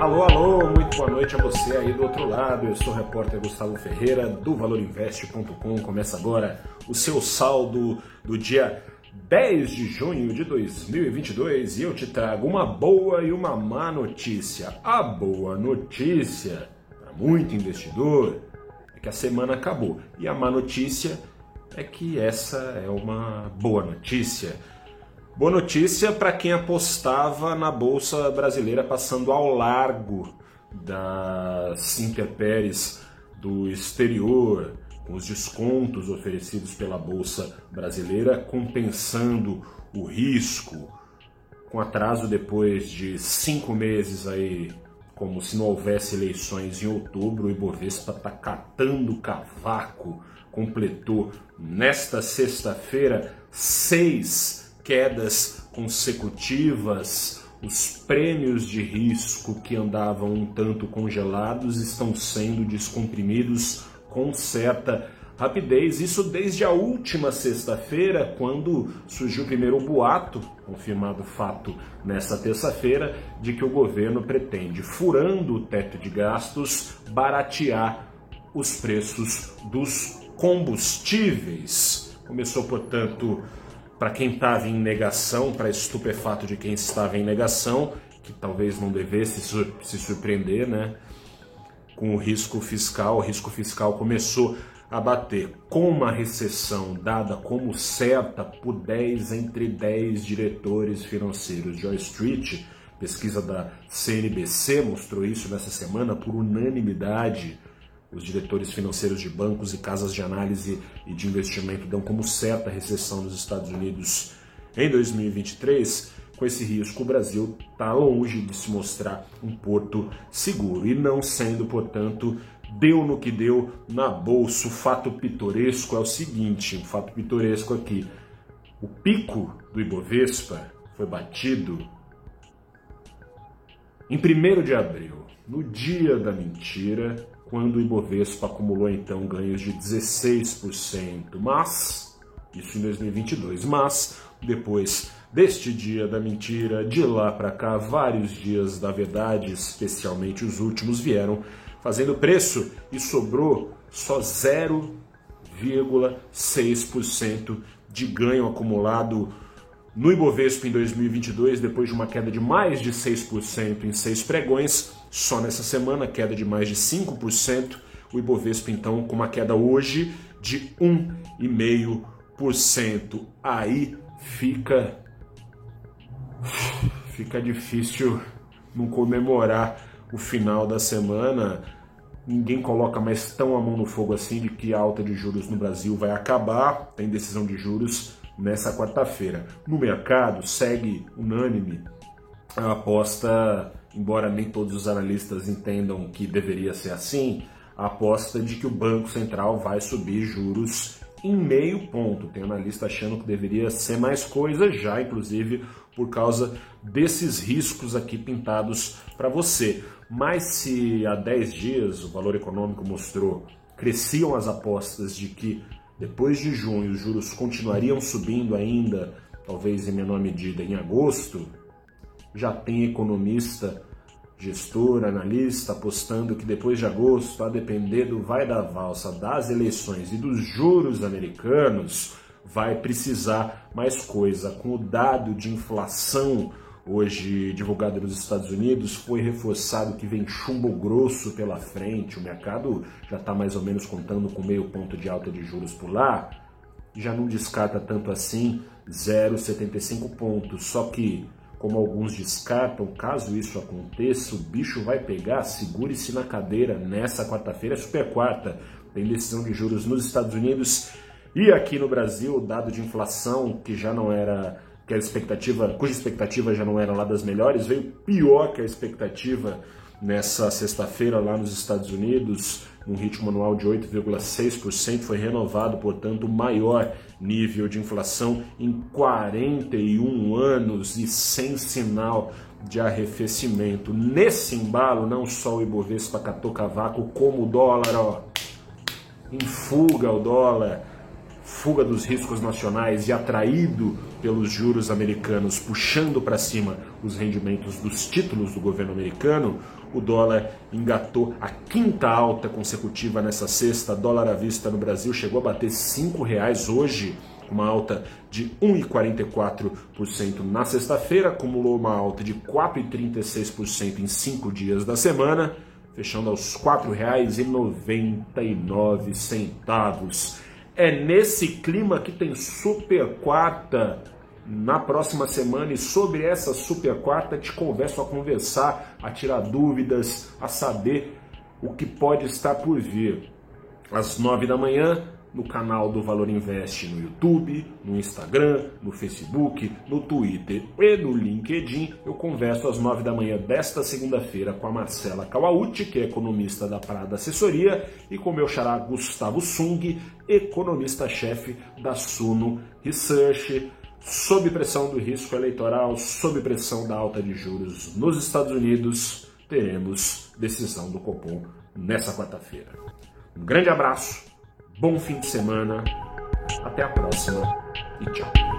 Alô, alô, muito boa noite a você aí do outro lado. Eu sou o repórter Gustavo Ferreira do valorinvest.com. Começa agora o seu saldo do dia 10 de junho de 2022 e eu te trago uma boa e uma má notícia. A boa notícia para muito investidor é que a semana acabou e a má notícia é que essa é uma boa notícia. Boa notícia para quem apostava na bolsa brasileira passando ao largo das intempéries do exterior, com os descontos oferecidos pela bolsa brasileira, compensando o risco, com atraso depois de cinco meses aí, como se não houvesse eleições em outubro, o Ibovespa está catando cavaco, completou nesta sexta-feira seis quedas consecutivas, os prêmios de risco que andavam um tanto congelados estão sendo descomprimidos com certa rapidez. Isso desde a última sexta-feira, quando surgiu primeiro o boato, confirmado fato nesta terça-feira, de que o governo pretende, furando o teto de gastos, baratear os preços dos combustíveis. Começou, portanto, para quem estava em negação, para estupefato de quem estava em negação, que talvez não devesse se surpreender, né? Com o risco fiscal, o risco fiscal começou a bater com uma recessão dada como certa por 10 entre 10 diretores financeiros de Wall Street. Pesquisa da CNBC mostrou isso nessa semana por unanimidade os diretores financeiros de bancos e casas de análise e de investimento dão como certa a recessão nos Estados Unidos em 2023. Com esse risco, o Brasil está longe de se mostrar um porto seguro e não sendo, portanto, deu no que deu na bolsa. O fato pitoresco é o seguinte: o fato pitoresco aqui, o pico do Ibovespa foi batido em 1 de abril, no dia da mentira, quando o Ibovespa acumulou então ganhos de 16%, mas isso em 2022, mas depois deste dia da mentira, de lá para cá, vários dias da verdade, especialmente os últimos, vieram fazendo preço e sobrou só 0,6% de ganho acumulado no Ibovespa em 2022, depois de uma queda de mais de 6% em seis pregões, só nessa semana, queda de mais de 5%. O Ibovespa, então, com uma queda hoje de 1,5%. Aí fica. Fica difícil não comemorar o final da semana. Ninguém coloca mais tão a mão no fogo assim de que a alta de juros no Brasil vai acabar. Tem decisão de juros nessa quarta-feira. No mercado, segue unânime a aposta, embora nem todos os analistas entendam que deveria ser assim, a aposta de que o Banco Central vai subir juros em meio ponto. Tem analista achando que deveria ser mais coisa, já inclusive por causa desses riscos aqui pintados para você. Mas se há 10 dias o valor econômico mostrou, cresciam as apostas de que depois de junho, os juros continuariam subindo ainda, talvez em menor medida em agosto. Já tem economista, gestor, analista apostando que depois de agosto, a depender do vai da valsa das eleições e dos juros americanos, vai precisar mais coisa. Com o dado de inflação hoje divulgado nos Estados Unidos, foi reforçado que vem chumbo grosso pela frente, o mercado já está mais ou menos contando com meio ponto de alta de juros por lá, já não descarta tanto assim 0,75 pontos, só que como alguns descartam, caso isso aconteça, o bicho vai pegar, segure-se na cadeira nessa quarta-feira, é super quarta, tem decisão de juros nos Estados Unidos e aqui no Brasil, dado de inflação que já não era que a expectativa, cuja expectativa já não era lá das melhores, veio pior que a expectativa nessa sexta-feira lá nos Estados Unidos, um ritmo anual de 8,6%, foi renovado, portanto, o maior nível de inflação em 41 anos e sem sinal de arrefecimento. Nesse embalo, não só o Ibovespa catou cavaco, como o dólar, ó, em fuga o dólar, fuga dos riscos nacionais e atraído pelos juros americanos, puxando para cima os rendimentos dos títulos do governo americano, o dólar engatou a quinta alta consecutiva nessa sexta. Dólar à vista no Brasil chegou a bater R$ reais hoje, uma alta de 1,44% na sexta-feira, acumulou uma alta de 4,36% em cinco dias da semana, fechando aos R$ 4,99. É nesse clima que tem super quarta na próxima semana e sobre essa super quarta te converso a conversar, a tirar dúvidas, a saber o que pode estar por vir. Às nove da manhã, no canal do Valor Invest no YouTube, no Instagram, no Facebook, no Twitter e no LinkedIn. Eu converso às nove da manhã desta segunda-feira com a Marcela Kawauchi, que é economista da Prada Assessoria, e com meu xará Gustavo Sung, economista-chefe da Suno Research sob pressão do risco eleitoral, sob pressão da alta de juros nos Estados Unidos, teremos decisão do Copom nessa quarta-feira. Um grande abraço, bom fim de semana, até a próxima e tchau.